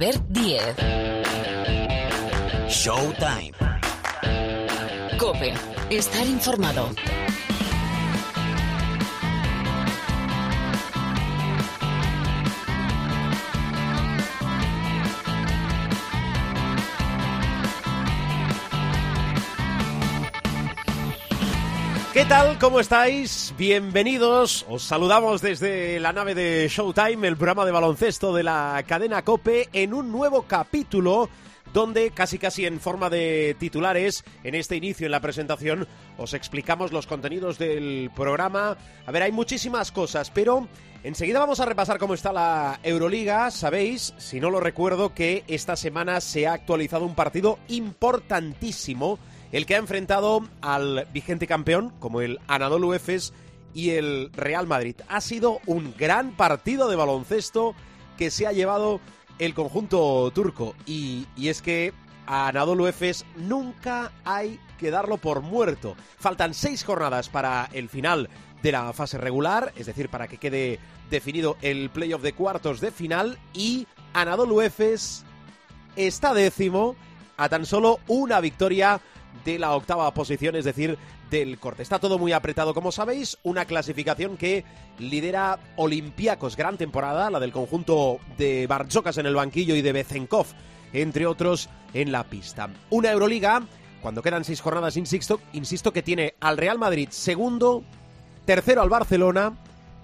Albert Diez. Showtime. Cope. Estar informado. ¿Qué tal? ¿Cómo estáis? Bienvenidos. Os saludamos desde la nave de Showtime, el programa de baloncesto de la cadena Cope, en un nuevo capítulo donde casi casi en forma de titulares, en este inicio, en la presentación, os explicamos los contenidos del programa. A ver, hay muchísimas cosas, pero enseguida vamos a repasar cómo está la Euroliga. Sabéis, si no lo recuerdo, que esta semana se ha actualizado un partido importantísimo el que ha enfrentado al vigente campeón, como el Anadolu Efes y el Real Madrid. Ha sido un gran partido de baloncesto que se ha llevado el conjunto turco. Y, es que a Anadolu Efes nunca hay que darlo por muerto. Faltan seis jornadas para el final de la fase regular, es decir, para que quede definido el playoff de cuartos de final. Y Anadolu Efes está décimo a tan solo una victoria de la octava posición, es decir, del corte. Está todo muy apretado, como sabéis, una clasificación que lidera Olympiacos, gran temporada, la del conjunto de Barzokas en el banquillo y de Bezenkov, entre otros, en la pista. Una Euroliga, cuando quedan seis jornadas, insisto, insisto que tiene al Real Madrid segundo, tercero al Barcelona,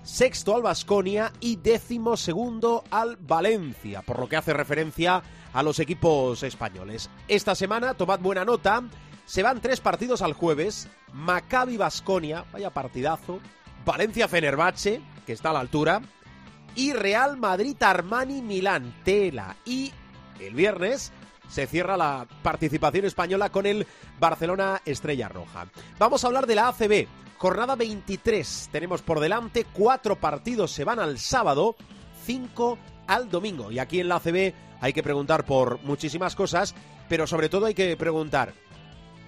sexto al Basconia y décimo segundo al Valencia, por lo que hace referencia a los equipos españoles. Esta semana, tomad buena nota, se van tres partidos al jueves. Maccabi Basconia, vaya partidazo. Valencia Fenerbahce, que está a la altura. Y Real Madrid Armani Milán, Tela. Y el viernes se cierra la participación española con el Barcelona Estrella Roja. Vamos a hablar de la ACB. Jornada 23. Tenemos por delante cuatro partidos. Se van al sábado, cinco al domingo. Y aquí en la ACB hay que preguntar por muchísimas cosas, pero sobre todo hay que preguntar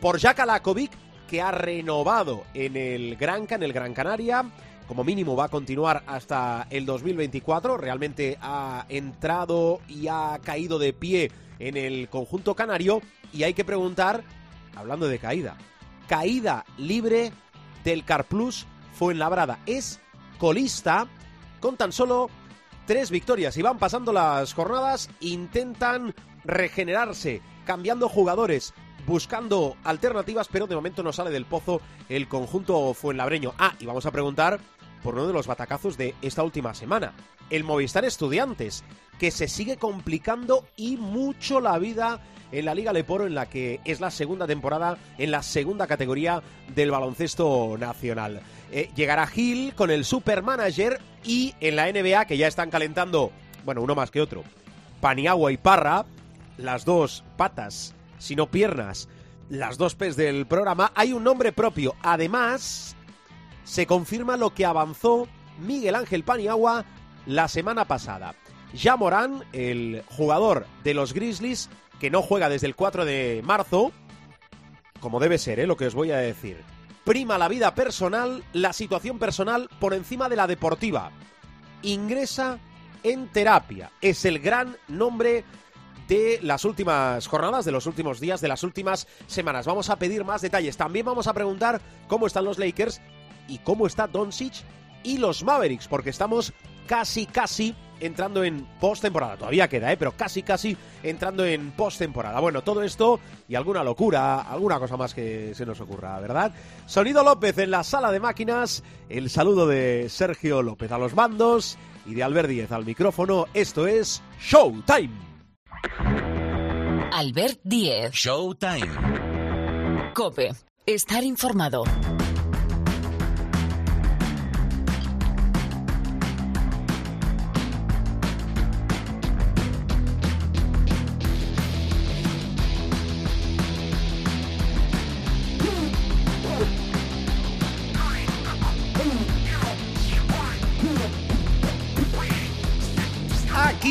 por Jack Alakovic, que ha renovado en el Granca, en el Gran Canaria. Como mínimo va a continuar hasta el 2024. Realmente ha entrado y ha caído de pie en el conjunto canario. Y hay que preguntar, hablando de caída, caída libre del Carplus Fuenlabrada. Es colista con tan solo tres victorias. Y van pasando las jornadas, intentan regenerarse, cambiando jugadores, buscando alternativas, pero de momento no sale del pozo el conjunto fuenlabreño. Ah, y vamos a preguntar por uno de los batacazos de esta última semana. El Movistar Estudiantes, que se sigue complicando y mucho la vida en la Liga Leporo, en la que es la segunda temporada en la segunda categoría del baloncesto nacional. Eh, llegará Gil con el supermanager y en la NBA, que ya están calentando, bueno, uno más que otro, Paniagua y Parra, las dos patas sino piernas, las dos P's del programa, hay un nombre propio. Además, se confirma lo que avanzó Miguel Ángel Paniagua la semana pasada. Ya Morán, el jugador de los Grizzlies, que no juega desde el 4 de marzo, como debe ser, ¿eh? lo que os voy a decir. Prima la vida personal, la situación personal por encima de la deportiva. Ingresa en terapia. Es el gran nombre de las últimas jornadas, de los últimos días, de las últimas semanas. Vamos a pedir más detalles. También vamos a preguntar cómo están los Lakers y cómo está Doncic y los Mavericks, porque estamos casi, casi entrando en postemporada. Todavía queda, ¿eh? pero casi, casi entrando en postemporada. Bueno, todo esto y alguna locura, alguna cosa más que se nos ocurra, ¿verdad? Sonido López en la sala de máquinas. El saludo de Sergio López a los mandos y de Albert Díez al micrófono. Esto es Showtime. Albert Diez. Showtime. Cope. Estar informado.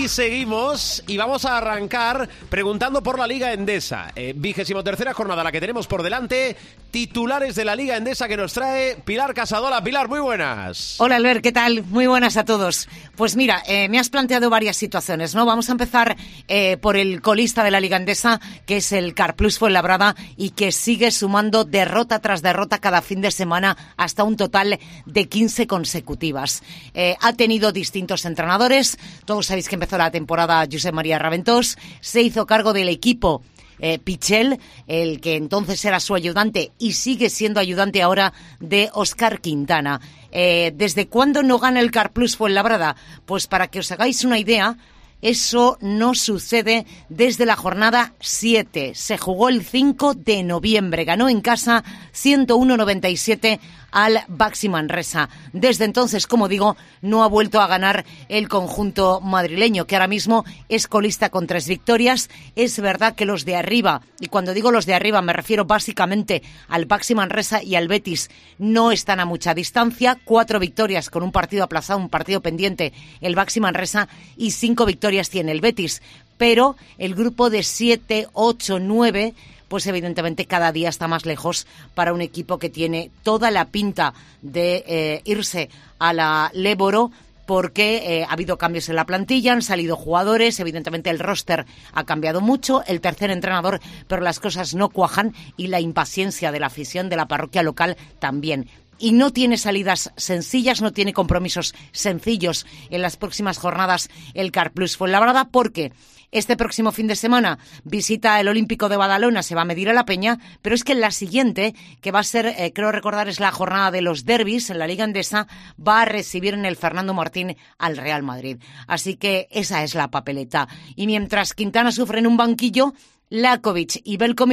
Seguimos y vamos a arrancar preguntando por la Liga Endesa. Eh, vigésimo tercera jornada la que tenemos por delante. Titulares de la Liga Endesa que nos trae Pilar Casadola. Pilar, muy buenas. Hola Albert, ¿qué tal? Muy buenas a todos. Pues mira, eh, me has planteado varias situaciones, ¿no? Vamos a empezar eh, por el colista de la Liga Endesa, que es el Carplus Fuenlabrada y que sigue sumando derrota tras derrota cada fin de semana hasta un total de 15 consecutivas. Eh, ha tenido distintos entrenadores. Todos sabéis que empezó la temporada José María Raventós. Se hizo cargo del equipo eh, Pichel, el que entonces era su ayudante y sigue siendo ayudante ahora de Oscar Quintana. Eh, ¿Desde cuándo no gana el Carplus Fuenlabrada? Pues para que os hagáis una idea, eso no sucede desde la jornada 7. Se jugó el 5 de noviembre. Ganó en casa 101-97 al Baxi Manresa. Desde entonces, como digo, no ha vuelto a ganar el conjunto madrileño, que ahora mismo es colista con tres victorias. Es verdad que los de arriba, y cuando digo los de arriba me refiero básicamente al Baxi Manresa y al Betis, no están a mucha distancia. Cuatro victorias con un partido aplazado, un partido pendiente, el Baxi Manresa, y cinco victorias tiene el Betis. Pero el grupo de siete, ocho, nueve pues evidentemente cada día está más lejos para un equipo que tiene toda la pinta de eh, irse a la Léboro porque eh, ha habido cambios en la plantilla, han salido jugadores, evidentemente el roster ha cambiado mucho, el tercer entrenador, pero las cosas no cuajan y la impaciencia de la afición de la parroquia local también. Y no tiene salidas sencillas, no tiene compromisos sencillos en las próximas jornadas el Carplus Fuenlabrada porque este próximo fin de semana visita el Olímpico de Badalona, se va a medir a la Peña, pero es que la siguiente, que va a ser, eh, creo recordar, es la jornada de los derbis en la Liga Endesa, va a recibir en el Fernando Martín al Real Madrid. Así que esa es la papeleta. Y mientras Quintana sufre en un banquillo, Lakovic y Belko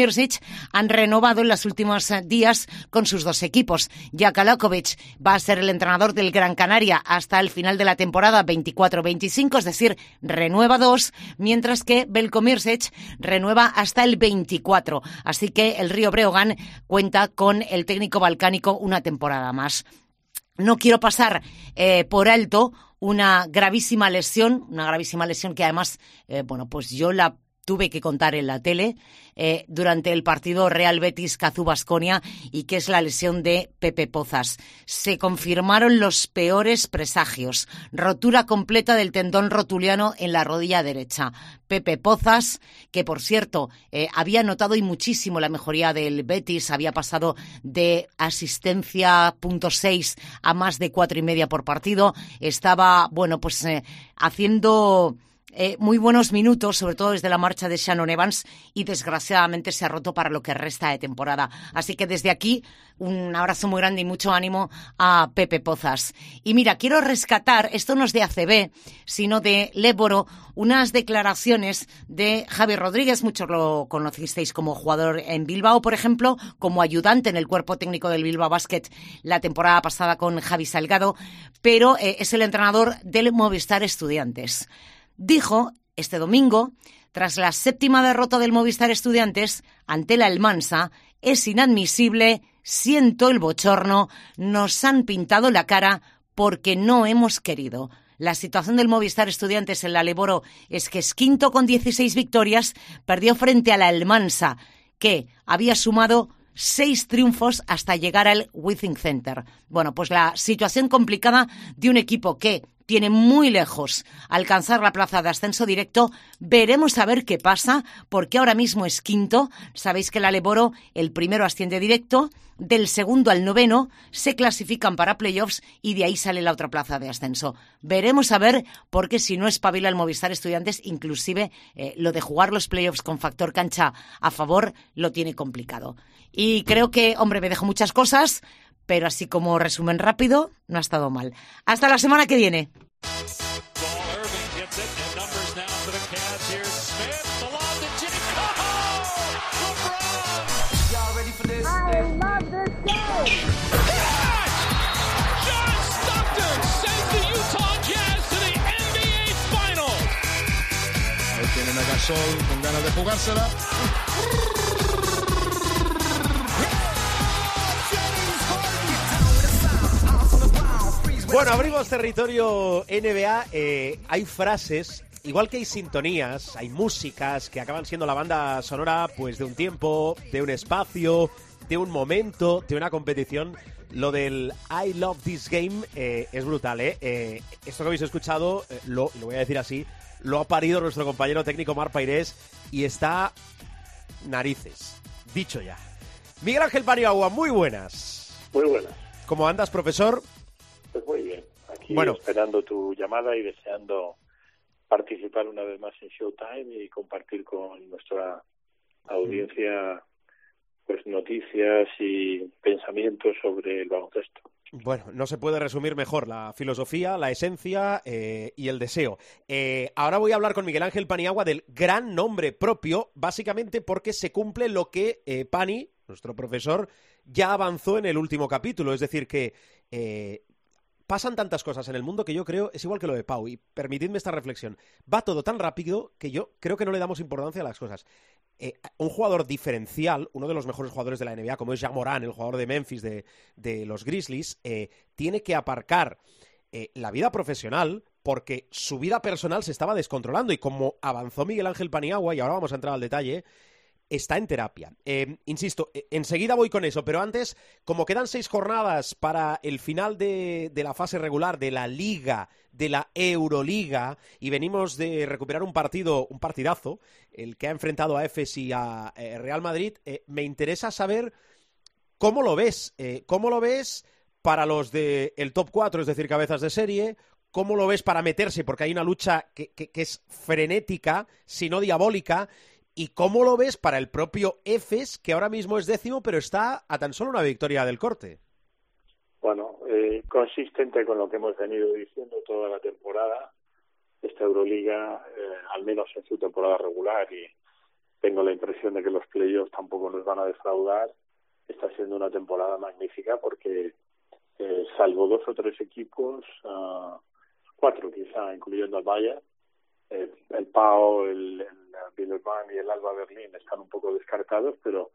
han renovado en los últimos eh, días con sus dos equipos. Jaka Lakovic va a ser el entrenador del Gran Canaria hasta el final de la temporada 24-25, es decir, renueva dos, mientras que Belko renueva hasta el 24. Así que el Río Breogán cuenta con el técnico balcánico una temporada más. No quiero pasar eh, por alto una gravísima lesión, una gravísima lesión que además, eh, bueno, pues yo la tuve que contar en la tele eh, durante el partido Real Betis Cazú Basconia y que es la lesión de Pepe Pozas. Se confirmaron los peores presagios. Rotura completa del tendón rotuliano en la rodilla derecha. Pepe Pozas, que por cierto eh, había notado y muchísimo la mejoría del Betis, había pasado de asistencia punto seis a más de cuatro y media por partido. Estaba, bueno, pues eh, haciendo eh, muy buenos minutos, sobre todo desde la marcha de Shannon Evans, y desgraciadamente se ha roto para lo que resta de temporada. Así que desde aquí, un abrazo muy grande y mucho ánimo a Pepe Pozas. Y mira, quiero rescatar, esto no es de ACB, sino de Léboro, unas declaraciones de Javi Rodríguez, muchos lo conocisteis como jugador en Bilbao, por ejemplo, como ayudante en el cuerpo técnico del Bilbao Basket la temporada pasada con Javi Salgado, pero eh, es el entrenador del Movistar Estudiantes dijo este domingo, tras la séptima derrota del Movistar Estudiantes ante la Almansa, es inadmisible, siento el bochorno, nos han pintado la cara porque no hemos querido. La situación del Movistar Estudiantes en la Leboro es que es quinto con 16 victorias, perdió frente a la Almansa, que había sumado seis triunfos hasta llegar al Withing Center. Bueno, pues la situación complicada de un equipo que tiene muy lejos alcanzar la plaza de ascenso directo. Veremos a ver qué pasa, porque ahora mismo es quinto. Sabéis que la Leboro, el primero asciende directo, del segundo al noveno se clasifican para playoffs y de ahí sale la otra plaza de ascenso. Veremos a ver, porque si no espabila el Movistar Estudiantes, inclusive eh, lo de jugar los playoffs con factor cancha a favor lo tiene complicado. Y creo que, hombre, me dejo muchas cosas pero así como resumen rápido, no ha estado mal. Hasta la semana que viene. tienen a Gasol con ganas de jugársela. Bueno, abrimos territorio NBA. Eh, hay frases, igual que hay sintonías, hay músicas que acaban siendo la banda sonora pues de un tiempo, de un espacio, de un momento, de una competición. Lo del I Love This Game eh, es brutal, ¿eh? ¿eh? Esto que habéis escuchado, lo, lo voy a decir así, lo ha parido nuestro compañero técnico Mar Pairés y está narices. Dicho ya. Miguel Ángel Paniagua, muy buenas. Muy buenas. ¿Cómo andas, profesor? Pues muy bien. Aquí Bueno. esperando tu llamada y deseando participar una vez más en Showtime y compartir con nuestra audiencia pues noticias y pensamientos sobre el baloncesto. Bueno, no se puede resumir mejor la filosofía, la esencia eh, y el deseo. Eh, ahora voy a hablar con Miguel Ángel Paniagua del gran nombre propio, básicamente porque se cumple lo que eh, Pani, nuestro profesor, ya avanzó en el último capítulo. Es decir, que eh, pasan tantas cosas en el mundo que yo creo, es igual que lo de Pau, y permitidme esta reflexión, va todo tan rápido que yo creo que no le damos importancia a las cosas. Eh, un jugador diferencial, uno de los mejores jugadores de la NBA, como es Jean Moran, el jugador de Memphis de, de los Grizzlies, eh, tiene que aparcar eh, la vida profesional porque su vida personal se estaba descontrolando y como avanzó Miguel Ángel Paniagua, y ahora vamos a entrar al detalle, está en terapia. Eh, insisto, eh, enseguida voy con eso, pero antes, como quedan seis jornadas para el final de, la fase regular de la Liga, de la Euroliga, y venimos de recuperar un partido, un partidazo, el que ha enfrentado a EFES y a eh, Real Madrid, eh, me interesa saber cómo lo ves, eh, cómo lo ves para los del el top 4, es decir, cabezas de serie, cómo lo ves para meterse, porque hay una lucha que es frenética, si no diabólica, ¿Y cómo lo ves para el propio EFES, que ahora mismo es décimo, pero está a tan solo una victoria del corte? Bueno, eh, consistente con lo que hemos venido diciendo toda la temporada, esta Euroliga, eh, al menos en su temporada regular, y tengo la impresión de que los playoffs tampoco nos van a defraudar, está siendo una temporada magnífica porque, eh, salvo dos o tres equipos, uh, cuatro quizá, incluyendo al Bayern, eh, el PAO, el, el Billerman y el Alba Berlín están un poco descartados, pero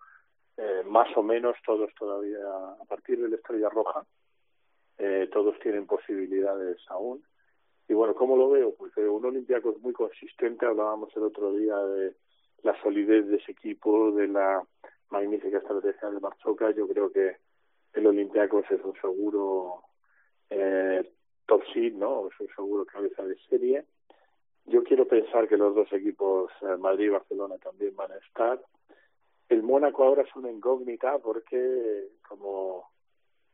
eh, más o menos todos todavía, a partir de la Estrella Roja, eh, todos tienen posibilidades aún. Y bueno, ¿cómo lo veo? Pues eh, un Olympiacos muy consistente, hablábamos el otro día de la solidez de ese equipo, de la magnífica estrategia de Marchoca, yo creo que el Olympiacos es un seguro eh, top seed, ¿no? Es un seguro cabeza de serie yo quiero pensar que los dos equipos, eh, Madrid y Barcelona, también van a estar. El Mónaco ahora es una incógnita porque, como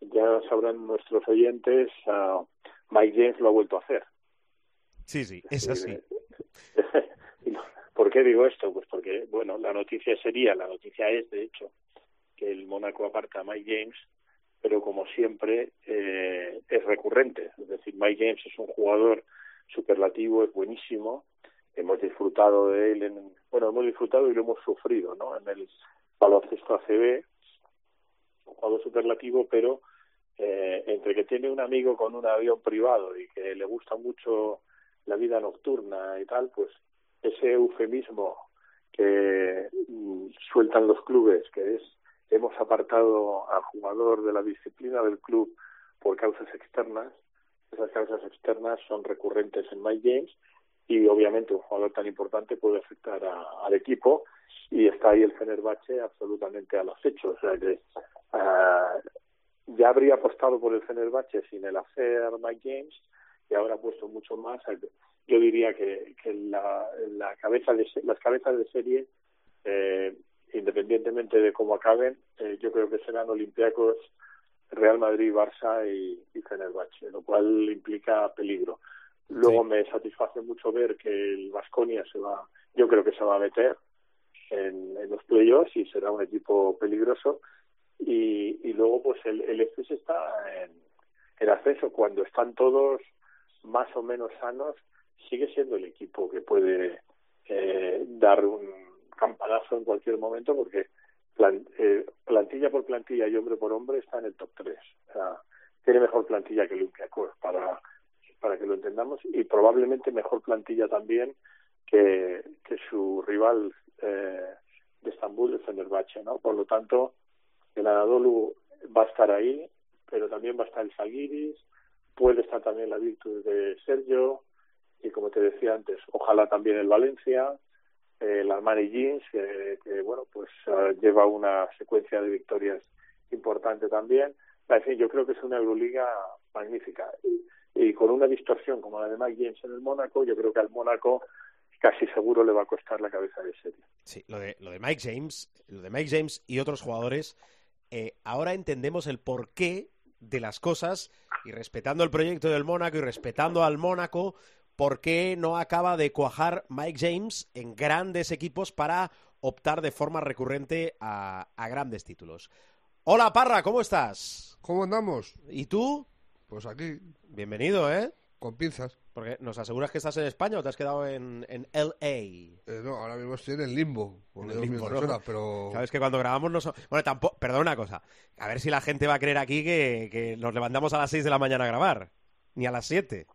ya sabrán nuestros oyentes, uh, Mike James lo ha vuelto a hacer. Sí, sí, es así. ¿Por qué digo esto? Pues porque, bueno, la noticia sería, la noticia es, de hecho, que el Mónaco aparta a Mike James, pero como siempre eh, es recurrente. Es decir, Mike James es un jugador superlativo, es buenísimo. Hemos disfrutado de él, en, bueno, hemos disfrutado y lo hemos sufrido, ¿no? En el baloncesto ACB, un jugador superlativo, pero eh, entre que tiene un amigo con un avión privado y que le gusta mucho la vida nocturna y tal, pues ese eufemismo que mm, sueltan los clubes, que es hemos apartado al jugador de la disciplina del club por causas externas, esas causas externas son recurrentes en Mike James y obviamente un jugador tan importante puede afectar a, al equipo y está ahí el Fenerbahce absolutamente al acecho. O sea que uh, ya habría apostado por el Fenerbahce sin el hacer Mike James y ahora ha puesto mucho más. Yo diría que, que la cabeza de, las cabezas de serie, eh, independientemente de cómo acaben, eh, yo creo que serán Olympiacos Real Madrid, Barça y, y Fenerbahce, lo cual implica peligro. Luego sí. me satisface mucho ver que el Vasconia se va, yo creo que se va a meter en, en los playoffs y será un equipo peligroso. Y, y luego pues el, el FS está en, en ascenso. Cuando están todos más o menos sanos, sigue siendo el equipo que puede eh, dar un campanazo en cualquier momento porque eh, plantilla por plantilla y hombre por hombre está en el top 3. O sea, tiene mejor plantilla que Olympiacos para, para que lo entendamos y probablemente mejor plantilla también que, que su rival eh, de Estambul, el Fenerbahce, ¿no? Por lo tanto, el Anadolu va a estar ahí, pero también va a estar el Salguiris, puede estar también la virtud de Sergio y como te decía antes, ojalá también el Valencia, el Armani Jeans, que, que bueno, pues uh, lleva una secuencia de victorias importante también. En fin, yo creo que es una Euroliga magnífica. Y, y con una distorsión como la de Mike James en el Mónaco, yo creo que al Mónaco casi seguro le va a costar la cabeza de serie. Sí, lo de, lo de Mike James, lo de Mike James y otros jugadores, eh, ahora entendemos el porqué de las cosas y respetando el proyecto del Mónaco y respetando al Mónaco, por qué no acaba de cuajar Mike James en grandes equipos para optar de forma recurrente a, a grandes títulos. Hola Parra, ¿cómo estás? ¿Cómo andamos? ¿Y tú? Pues aquí, Bienvenido, ¿eh? con pinzas. Porque nos aseguras que estás en España o te has quedado en, en LA. Eh, no, ahora mismo estoy en el limbo. En el limbo, personas, pero... Sabes que cuando grabamos no son... Bueno, tampoco... Perdón una cosa. A ver si la gente va a creer aquí que, que nos levantamos a las 6 de la mañana a grabar. Ni a las 7.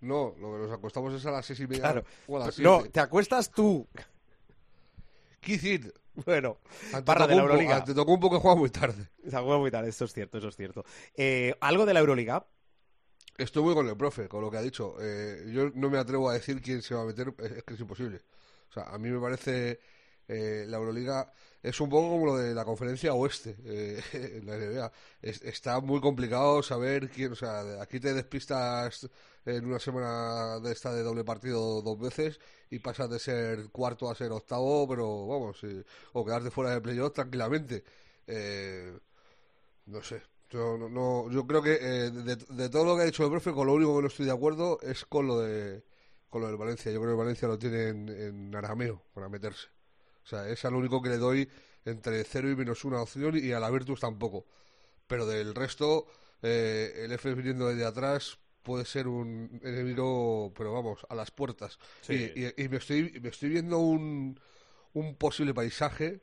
No, lo que nos acostamos es a las seis y media Claro. o a las No, te acuestas tú. Kicit, Bueno, ante Parra de la Euroliga. ante Tocumpo que juega muy tarde. Se juega muy tarde, esto es cierto, eso es cierto. Eh, ¿Algo de la Euroliga? Estoy muy con el profe, con lo que ha dicho. Eh, yo no me atrevo a decir quién se va a meter, es es que es imposible. O sea, a mí me parece eh, la Euroliga es un poco como lo de la conferencia oeste eh, en la NBA. Es- está muy complicado saber quién, o sea, aquí te despistas en una semana de esta de doble partido dos veces y pasas de ser cuarto a ser octavo, pero vamos, eh, o quedarte fuera de playoff tranquilamente. Eh, no sé. Yo, no, no- yo creo que eh, de, todo lo que ha dicho el profe, con lo único que no estoy de acuerdo es con lo de con lo del Valencia. Yo creo que Valencia lo tiene en, en arameo para meterse. O sea, es al único que le doy entre cero y menos una opción y a la Virtus tampoco. Pero del resto, eh, el F viniendo desde atrás puede ser un enemigo, pero vamos, a las puertas. Sí. Y, y- y me estoy me estoy viendo un, un posible paisaje,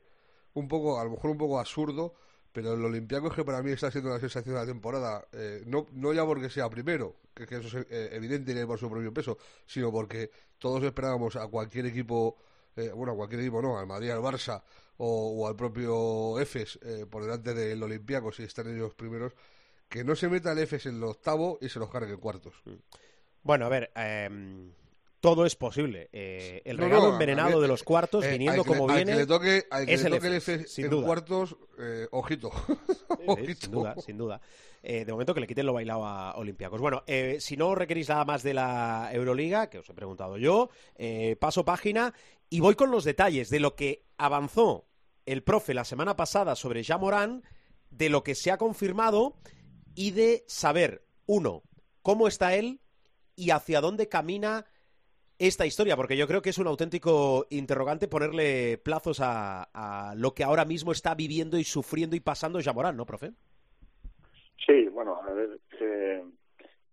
un poco, a lo mejor un poco absurdo, pero el Olympiacos que para mí está siendo la sensación de la temporada, eh, no, no ya porque sea primero, que, que eso es eh, evidente y por su propio peso, sino porque todos esperábamos a cualquier equipo, eh, bueno, a cualquier equipo no, al Madrid, al Barça o, o al propio EFES eh, por delante del Olympiacos y están ellos primeros, que no se meta el EFES en el octavo y se los cargue en cuartos. Bueno, a ver, em, todo es posible. Eh, el No, regalo no, envenenado de los cuartos, Eh, viniendo que como al viene... que le toque, al que es le el toque el EFES, sin en duda. cuartos, eh, ojito. Ojito. sin duda, sin duda. Eh, de momento que le quiten lo bailado a Olympiacos. Bueno, eh, si no requerís nada más de la Euroliga, que os he preguntado yo, eh, paso página y voy con los detalles de lo que avanzó el profe la semana pasada sobre Morán, de lo que se ha confirmado y de saber, uno, cómo está él y hacia dónde camina esta historia, porque yo creo que es un auténtico interrogante ponerle plazos a, a lo que ahora mismo está viviendo y sufriendo y pasando Morán, ¿no, profe? Sí, bueno, a ver, eh,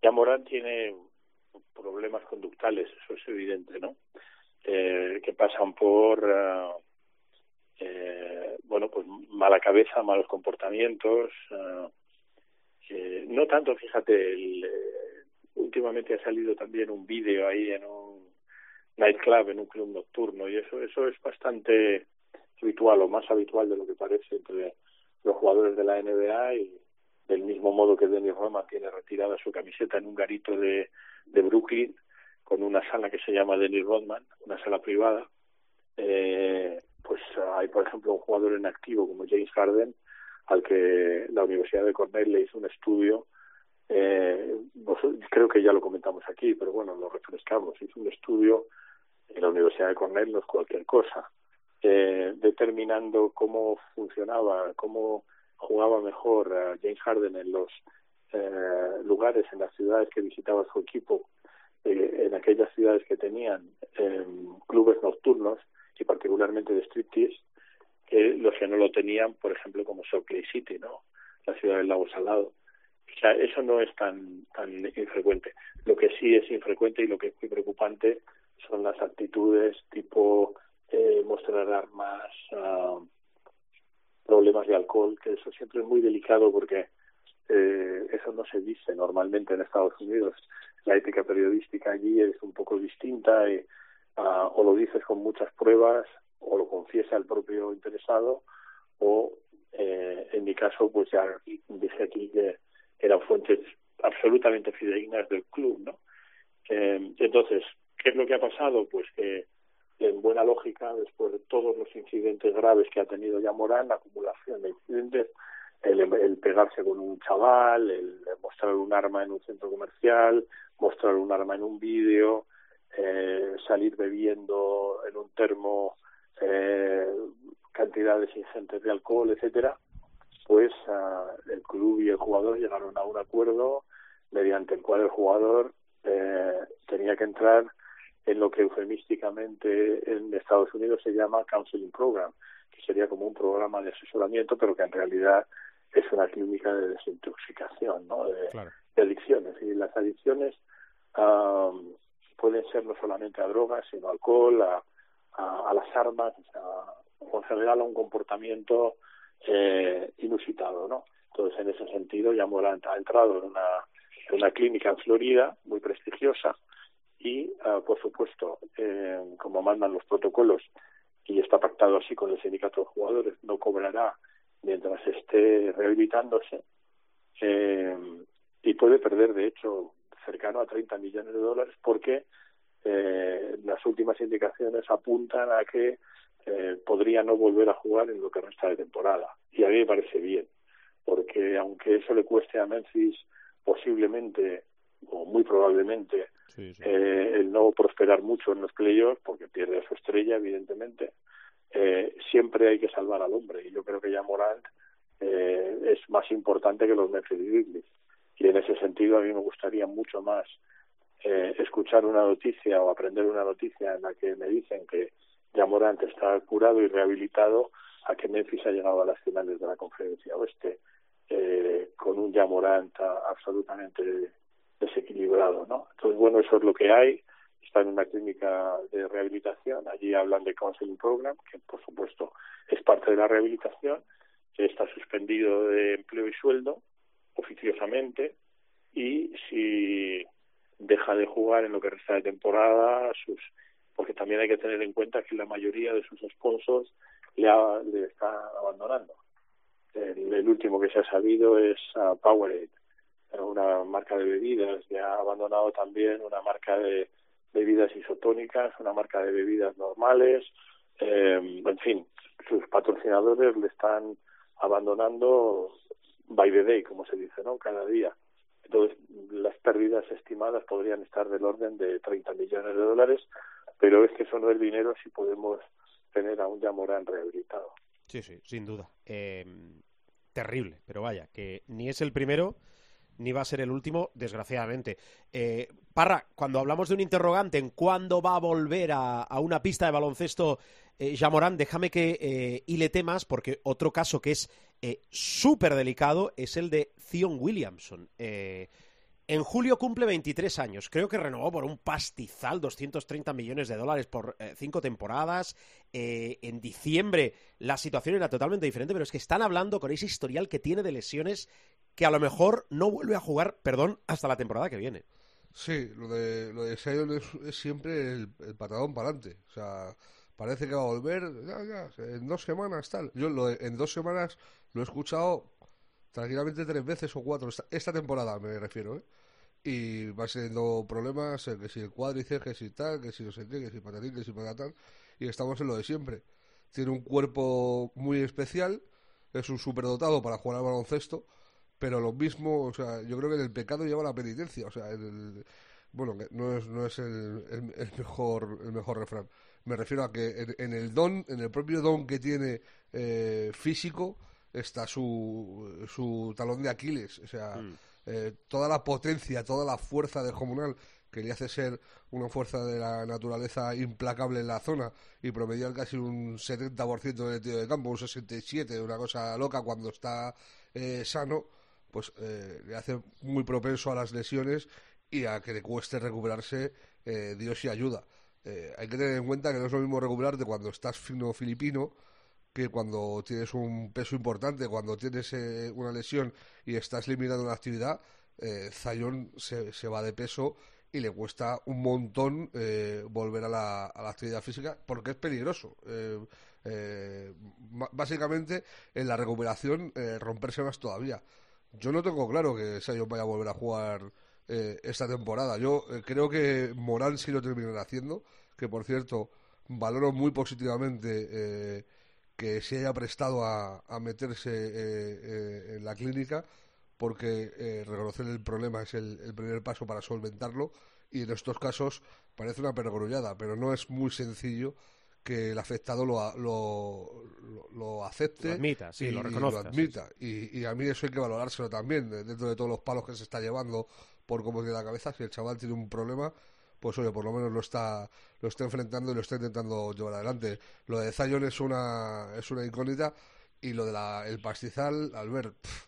ya Morán tiene problemas conductales, eso es evidente, ¿no? Eh, que pasan por, eh, eh, bueno, pues mala cabeza, malos comportamientos. eh, no tanto, fíjate, el, eh, últimamente ha salido también un vídeo ahí en un nightclub, en un club nocturno, y eso, eso es bastante habitual o más habitual de lo que parece entre los jugadores de la NBA y del mismo modo que Dennis Roma tiene retirada su camiseta en un garito de, de Brooklyn con una sala que se llama Dennis Rodman, una sala privada. Eh, pues hay, por ejemplo, un jugador en activo como James Harden, al que la Universidad de Cornell le hizo un estudio. Eh, creo que ya lo comentamos aquí, pero bueno, lo refrescamos. Hizo un estudio en la Universidad de Cornell, no es cualquier cosa, eh, determinando cómo funcionaba, cómo jugaba mejor eh, James Harden en los eh, lugares, en las ciudades que visitaba su equipo, eh, en aquellas ciudades que tenían eh, clubes nocturnos y particularmente de striptease, que los que no lo tenían, por ejemplo, como Salt Lake City, ¿no? La ciudad del lago salado. O sea, eso no es tan, tan infrecuente. Lo que sí es infrecuente y lo que es muy preocupante son las actitudes tipo eh, mostrar armas, ah, problemas de alcohol, que eso siempre es muy delicado porque eh, eso no se dice normalmente en Estados Unidos. La ética periodística allí es un poco distinta y, ah, o lo dices con muchas pruebas o lo confiesa el propio interesado o eh, en mi caso pues ya dije aquí que eran fuentes absolutamente fidedignas del club, ¿no? Eh, entonces, ¿qué es lo que ha pasado? Pues que en buena lógica, después de todos los incidentes graves que ha tenido ya Morán, la acumulación de incidentes, el, pegarse con un chaval, el mostrar un arma en un centro comercial, mostrar un arma en un vídeo, eh, salir bebiendo en un termo eh, cantidades ingentes de alcohol, etcétera, pues uh, el club y el jugador llegaron a un acuerdo mediante el cual el jugador eh, tenía que entrar en lo que eufemísticamente en Estados Unidos se llama counseling program, que sería como un programa de asesoramiento, pero que en realidad es una clínica de desintoxicación, ¿no? de, adicciones. Y las adicciones um, pueden ser no solamente a drogas, sino a alcohol, a, a, las armas, o en general a un comportamiento eh, inusitado, ¿no? Entonces, en ese sentido, ya Morant ha entrado en una, en una clínica en Florida muy prestigiosa y, uh, por supuesto, eh, como mandan los protocolos y está pactado así con el sindicato de jugadores, no cobrará mientras esté rehabilitándose eh, y puede perder, de hecho, cercano a 30 millones de dólares porque eh, las últimas indicaciones apuntan a que eh, podría no volver a jugar en lo que resta de temporada. Y a mí me parece bien, porque aunque eso le cueste a Memphis posiblemente o muy probablemente Eh, el no prosperar mucho en los playoffs, porque pierde a su estrella, evidentemente, eh, siempre hay que salvar al hombre. Y yo creo que ya Morant eh, es más importante que los Memphis Grizzlies. Y en ese sentido a mí me gustaría mucho más eh, escuchar una noticia o aprender una noticia en la que me dicen que ya Morant está curado y rehabilitado a que Memphis ha llegado a las finales de la conferencia oeste eh, con un ya Morant absolutamente desequilibrado, ¿no? Entonces, bueno, eso es lo que hay. Está en una clínica de rehabilitación, allí hablan de counseling program, que por supuesto es parte de la rehabilitación, que está suspendido de empleo y sueldo oficiosamente. Y si deja de jugar en lo que resta de temporada, sus porque también hay que tener en cuenta que la mayoría de sus sponsors le, le están abandonando. El, último que se ha sabido es uh, Powerade, una marca de bebidas, le ha abandonado también una marca de bebidas isotónicas, una marca de bebidas normales, eh, en fin, sus patrocinadores le están abandonando by the day, como se dice, ¿no? Cada día. Entonces, las pérdidas estimadas podrían estar del orden de 30 millones de dólares, pero es que son del dinero si podemos tener a un Yamorán rehabilitado. Sí, sí, sin duda. Eh, terrible, pero vaya, que ni es el primero ni va a ser el último, desgraciadamente. Eh, Parra, cuando hablamos de un interrogante en cuándo va a volver a, una pista de baloncesto eh, Jamorán, déjame que eh, temas, porque otro caso que es eh, súper delicado es el de Theon Williamson. en julio cumple 23 años. Creo que renovó por un pastizal 230 millones de dólares por cinco temporadas. en diciembre la situación era totalmente diferente, pero es que están hablando con ese historial que tiene de lesiones que a lo mejor no vuelve a jugar, perdón, hasta la temporada que viene. Sí, lo de, lo de Sion es, siempre el, patadón para adelante. O sea, parece que va a volver ya, ya, en dos semanas, tal. Yo lo en dos semanas lo he escuchado tranquilamente tres veces o cuatro, esta, temporada me refiero, ¿eh? Y va siendo problemas, eh, que si el cuádriceps, que si tal, que si no sé qué, que si patatín, que si patatán, y estamos en lo de siempre. Tiene un cuerpo muy especial, es un superdotado para jugar al baloncesto, pero lo mismo, o sea, yo creo que el pecado lleva la penitencia, o sea, el, bueno, no es, no es el, el, mejor el mejor refrán. Me refiero a que en, el don, en el propio don que tiene eh, físico, está su, su talón de Aquiles, o sea, mm. eh, toda la potencia, toda la fuerza del comunal que le hace ser una fuerza de la naturaleza implacable en la zona y promediar casi un 70% del tiro de campo, un 67, una cosa loca cuando está eh, sano pues eh, le hace muy propenso a las lesiones y a que le cueste recuperarse, eh, Dios y ayuda. Eh, hay que tener en cuenta que no es lo mismo recuperarte cuando estás fino filipino que cuando tienes un peso importante, cuando tienes una lesión y estás limitando una actividad, Zayón se, se, va de peso y le cuesta un montón volver a la, a la, actividad física porque es peligroso. básicamente, en la recuperación, romperse más todavía yo no tengo claro que Sion vaya a volver a jugar eh, esta temporada. Yo eh, creo que Morán sí lo terminará haciendo, que por cierto valoro muy positivamente eh, que se haya prestado a, a meterse eh, eh, en la clínica, porque reconocer el problema es el, primer paso para solventarlo y en estos casos parece una perogrullada, pero no es muy sencillo que el afectado lo, lo, lo- lo acepte Lo admita, sí, y, lo y reconozca, sí. Y, y a mí eso hay que valorárselo también, de- dentro de todos los palos que se está llevando por cómo tiene la cabeza. Si el chaval tiene un problema, pues oye, por lo menos lo está, lo está enfrentando y lo está intentando llevar adelante. Lo de Zion es una, es una incógnita y lo del pastizal, Albert, pf,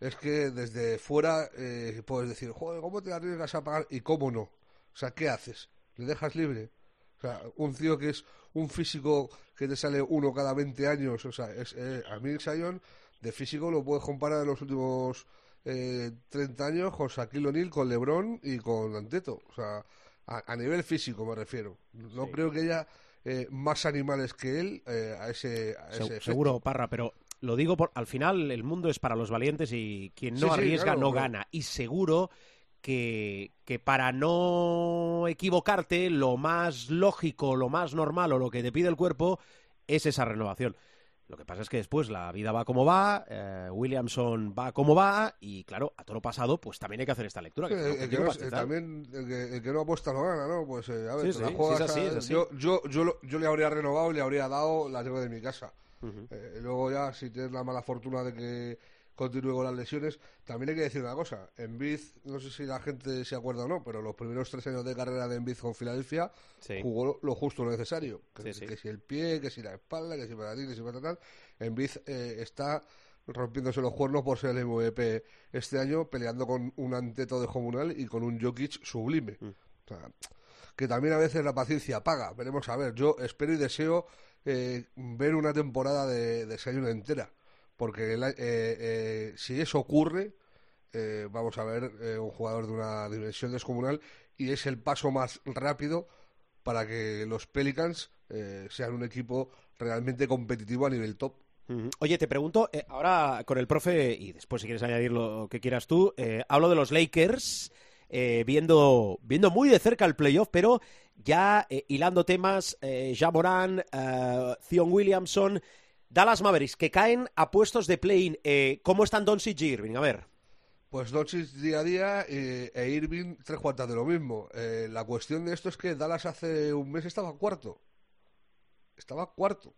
es que desde fuera eh, puedes decir, joder, ¿cómo te arriesgas a pagar? Y cómo no. O sea, ¿qué haces? ¿Le dejas libre? O sea, un tío que es un físico que te sale uno cada 20 años, o sea, es, eh, a mí Sion de físico lo puedes comparar en los últimos eh, 30 años con Shaquille O'Neal, con LeBron y con Anteto. O sea, a, a nivel físico me refiero. No Sí. creo que haya eh, más animales que él eh, a ese, a ese seguro, Parra, pero lo digo por, al final el mundo es para los valientes y quien no Sí, sí, arriesga claro, no gana. Y seguro que, que para no equivocarte, lo más lógico, lo más normal o lo que te pide el cuerpo es esa renovación. Lo que pasa es que después la vida va como va, eh, Williamson va como va, y claro, a todo lo pasado, pues también hay que hacer esta lectura. Sí, el, que no- pastizal. también el que, el que no apuesta no gana, ¿no? Pues eh, a ver, Sí, sí, juegas es así, a- es así. Yo, yo, yo, lo- yo le habría renovado y le habría dado la llave de mi casa. Eh, luego ya, si tienes la mala fortuna de que continúe con las lesiones, también hay que decir una cosa. En Biz, no sé si la gente se acuerda o no, pero los primeros tres años de carrera de Enviz con Filadelfia Sí. jugó lo, justo lo necesario. Que, Sí, sí. que si el pie, que si la espalda, que si para ti, que si para tal. Enviz eh, está rompiéndose los cuernos por ser el MVP este año, peleando con un Anteto de Comunal y con un Jokic sublime. Mm. O sea, que también a veces la paciencia paga. Veremos a ver. Yo espero y deseo eh, ver una temporada de, de Sion entera. Porque eh, eh, si eso ocurre, eh, vamos a ver un jugador de una dimensión descomunal y es el paso más rápido para que los Pelicans sean un equipo realmente competitivo a nivel top. Oye, te pregunto, ahora con el profe, y después si quieres añadir lo que quieras tú, hablo de los Lakers, eh, viendo, viendo muy de cerca el playoff, pero ya hilando temas, Ja Morant, eh, Zion Williamson, Dallas Mavericks, que caen a puestos de play-in. Eh, ¿Cómo están Doncic y Irving? A ver. Pues Doncic día a día eh, e Irving tres cuartas de lo mismo. Eh, la cuestión de esto es que Dallas hace un mes estaba cuarto. Estaba cuarto.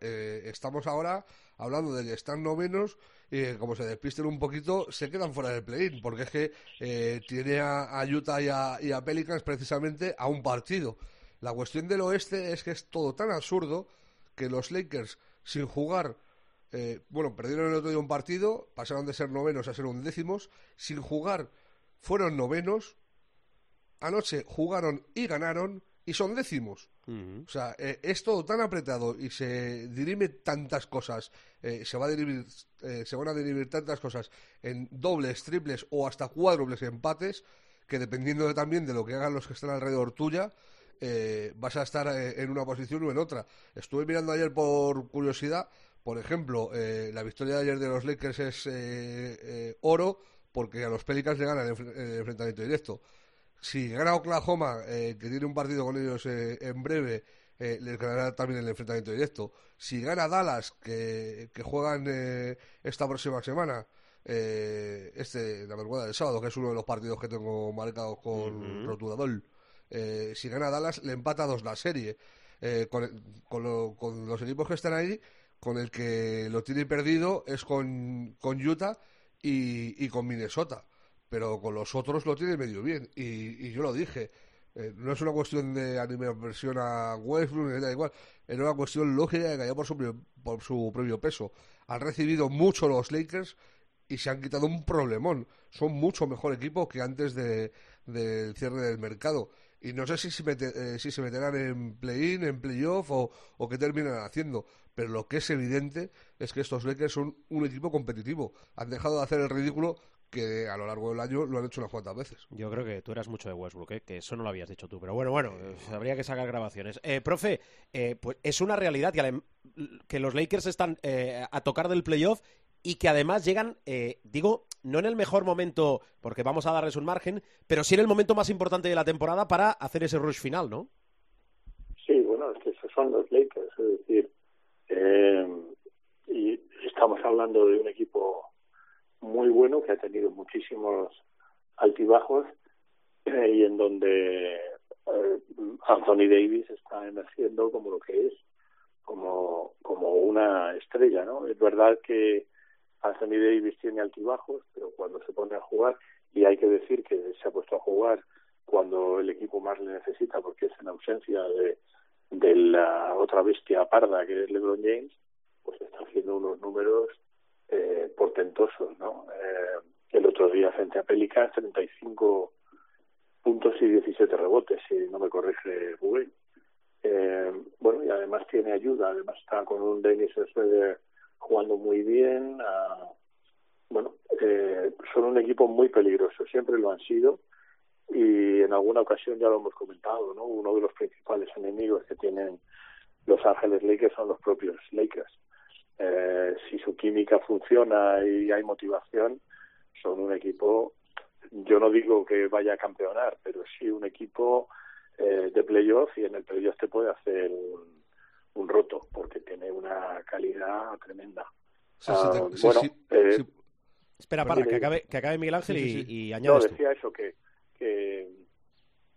Eh, estamos ahora hablando de que están novenos y como se despisten un poquito se quedan fuera del play-in porque es que eh, tiene a, a Utah y a, y a Pelicans precisamente a un partido. La cuestión del oeste es que es todo tan absurdo que los Lakers sin jugar eh, bueno, perdieron el otro día un partido, pasaron de ser novenos a ser undécimos, sin jugar fueron novenos, anoche jugaron y ganaron y son décimos. O sea, eh, es todo tan apretado y se dirime tantas cosas, eh, se, va a dirimir, eh, se van a dirimir tantas cosas en dobles, triples o hasta cuádruples empates, que dependiendo de- también de lo que hagan los que están alrededor tuya, eh, vas a estar eh, en una posición o en otra. Estuve mirando ayer por curiosidad, por ejemplo, eh, la victoria de ayer de los Lakers es eh, eh, oro porque a los Pelicans le ganan el, enfre- el enfrentamiento directo. Si gana Oklahoma, que tiene un partido con ellos eh, en breve, eh, les ganará también el enfrentamiento directo. Si gana Dallas, que, que juegan eh, esta próxima semana, eh, este, la madrugada del sábado, que es uno de los partidos que tengo marcados con rotulador, eh, si gana Dallas, le empata dos la serie. Eh, con, con, lo- con los equipos que están ahí, con el que lo tiene perdido es con, con Utah y, con Minnesota. Pero con los otros lo tiene medio bien. Y, y yo lo dije. eh, no es una cuestión de animación a Westbrook, da igual. Era una cuestión lógica de que haya por su, por su propio peso. Han recibido mucho los Lakers y se han quitado un problemón. Son mucho mejor equipo que antes de, del cierre del mercado. Y no sé si se, mete- eh, si se meterán en play-in, en playoff o, o qué terminan haciendo. Pero lo que es evidente es que estos Lakers son un equipo competitivo. Han dejado de hacer el ridículo que a lo largo del año lo han hecho unas cuantas veces. Yo creo que tú eras mucho de Westbrook, ¿eh? que eso no lo habías dicho tú. Pero bueno, bueno, eh, habría que sacar grabaciones. Eh, profe, eh, pues es una realidad que, que los Lakers están eh, a tocar del playoff y que además llegan, eh, digo, no en el mejor momento, porque vamos a darles un margen, pero sí en el momento más importante de la temporada para hacer ese rush final, ¿no? Sí, bueno, es que esos son los Lakers, es decir, eh, y estamos hablando de un equipo muy bueno que ha tenido muchísimos altibajos eh, y en donde eh, Anthony Davis está emergiendo como lo que es, como, como una estrella, ¿no? Es verdad que Anthony Davis tiene altibajos, pero cuando se pone a jugar, y hay que decir que se ha puesto a jugar cuando el equipo más le necesita, porque es en ausencia de, de la otra bestia parda que es LeBron James, pues está haciendo unos números eh, portentosos, ¿no? Eh, el otro día frente a Pelicans, 35 puntos y 17 rebotes, si no me corrige Rubén. Eh, bueno, y además tiene ayuda, además está con un Dennis Schroeder jugando muy bien. bueno, eh, son un equipo muy peligroso, siempre lo han sido y en alguna ocasión ya lo hemos comentado, ¿no? Uno de los principales enemigos que tienen los Ángeles Lakers son los propios Lakers. Eh, si su química funciona y hay motivación, son un equipo, yo no digo que vaya a campeonar, pero sí un equipo eh, de playoff y en el playoff te puede hacer un, un roto porque tiene una calidad tremenda. Ah, bueno, eh, Espera, para, que acabe, que acabe Miguel Ángel y, y No, decía eso, que, que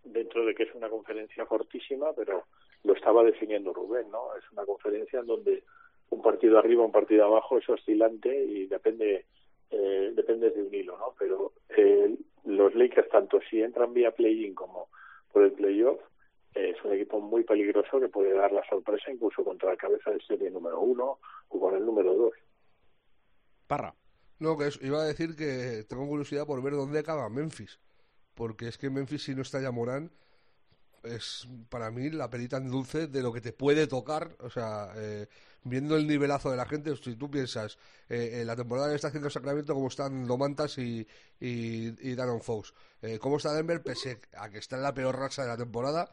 dentro de que es una conferencia fortísima, pero lo estaba definiendo Rubén, ¿no? Es una conferencia en donde un partido arriba, un partido abajo es oscilante y depende eh, depende de un hilo, ¿no? Pero eh, los Lakers, tanto si entran vía play-in como por el playoff, es un equipo muy peligroso que puede dar la sorpresa incluso contra la cabeza de serie número uno o con el número dos. Parra. No, que iba a decir que tengo curiosidad por ver dónde acaba Memphis. Porque es que Memphis, si no está ya Morán, es para mí la perita en dulce de lo que te puede tocar. O sea, eh, viendo el nivelazo de la gente, si tú piensas eh, en la temporada que está haciendo Sacramento, cómo están Domantas y, y, y Daron Fox, eh, cómo está Denver, pese a que está en la peor racha de la temporada,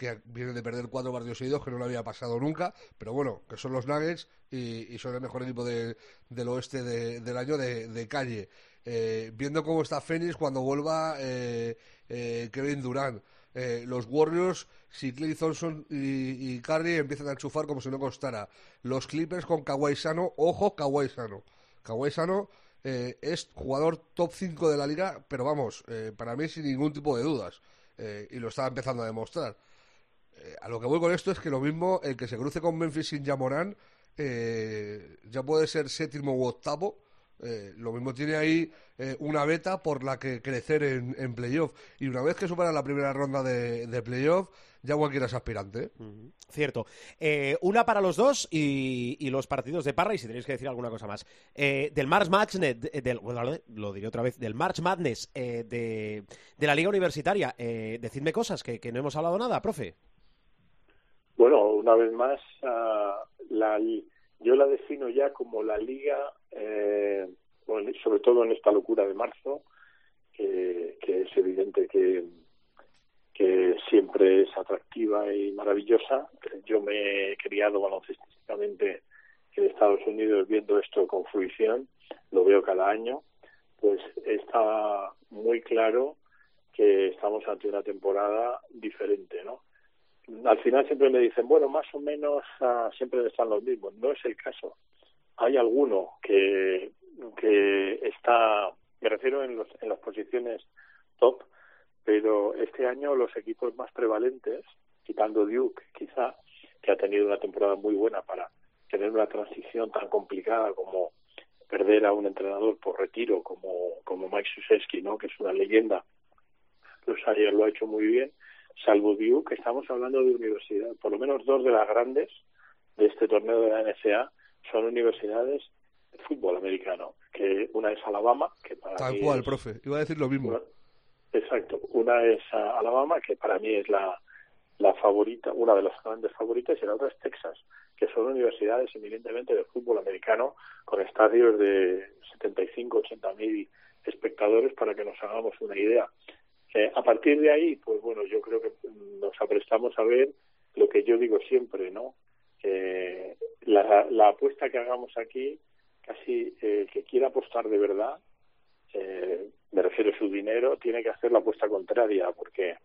que viene de perder cuatro partidos seguidos, que no lo había pasado nunca, pero bueno, que son los Nuggets y, son el mejor equipo del oeste del año de, calle. Eh, viendo cómo está Phoenix cuando vuelva eh, eh, Kevin Durant. los Warriors, si Clay Thompson y, y, Curry empiezan a enchufar como si no costara. Los Clippers con Kawhi Sano, ojo, Kawhi Sano. Kawhi Sano es jugador top 5 de la liga, pero vamos, para mí sin ningún tipo de dudas. y lo estaba empezando a demostrar. Eh, a lo que voy con esto es que lo mismo, el que se cruce con Memphis sin Yamorán, eh, ya puede ser séptimo u octavo. Eh, lo mismo tiene ahí una beta por la que crecer en, playoff. Y una vez que supera la primera ronda de, playoff, ya cualquiera es aspirante. Cierto. una para los dos y, los partidos de Parra, y si tenéis que decir alguna cosa más. del March Madness, del, lo diré otra vez, del March Madness de, la Liga Universitaria, decidme cosas, que no hemos hablado nada, profe. Bueno, una vez más, uh, la, yo la defino ya como la liga, eh, sobre todo en esta locura de marzo, que, es evidente que, que siempre es atractiva y maravillosa. Yo me he criado baloncestísticamente en Estados Unidos viendo esto con fruición, lo veo cada año, pues está muy claro que estamos ante una temporada diferente, ¿no? Al final siempre me dicen, bueno, más o menos uh, siempre están los mismos. No es el caso. Hay alguno que, que está, me refiero en, los, en las posiciones top, pero este año los equipos más prevalentes, quitando Duke quizá, que ha tenido una temporada muy buena para tener una transición tan complicada como perder a un entrenador por retiro como, como Mike Suseski, ¿no? que es una leyenda. Los ayer lo ha hecho muy bien salvo Duke, estamos hablando de universidades, por lo menos dos de las grandes de este torneo de la NSA son universidades de fútbol americano, que una es Alabama, que para Tal cual, profe, iba a decir lo mismo. exacto, una es Alabama, que para mí es la, la favorita, una de las grandes favoritas, y la otra es Texas, que son universidades eminentemente de fútbol americano, con estadios de 75, 80 mil espectadores, para que nos hagamos una idea. Eh, a partir de ahí, pues bueno, yo creo que nos aprestamos a ver lo que yo digo siempre, ¿no? la, la apuesta que hagamos aquí casi el que quiera apostar de verdad, eh, me refiero a su dinero, tiene que hacer la apuesta contraria, porque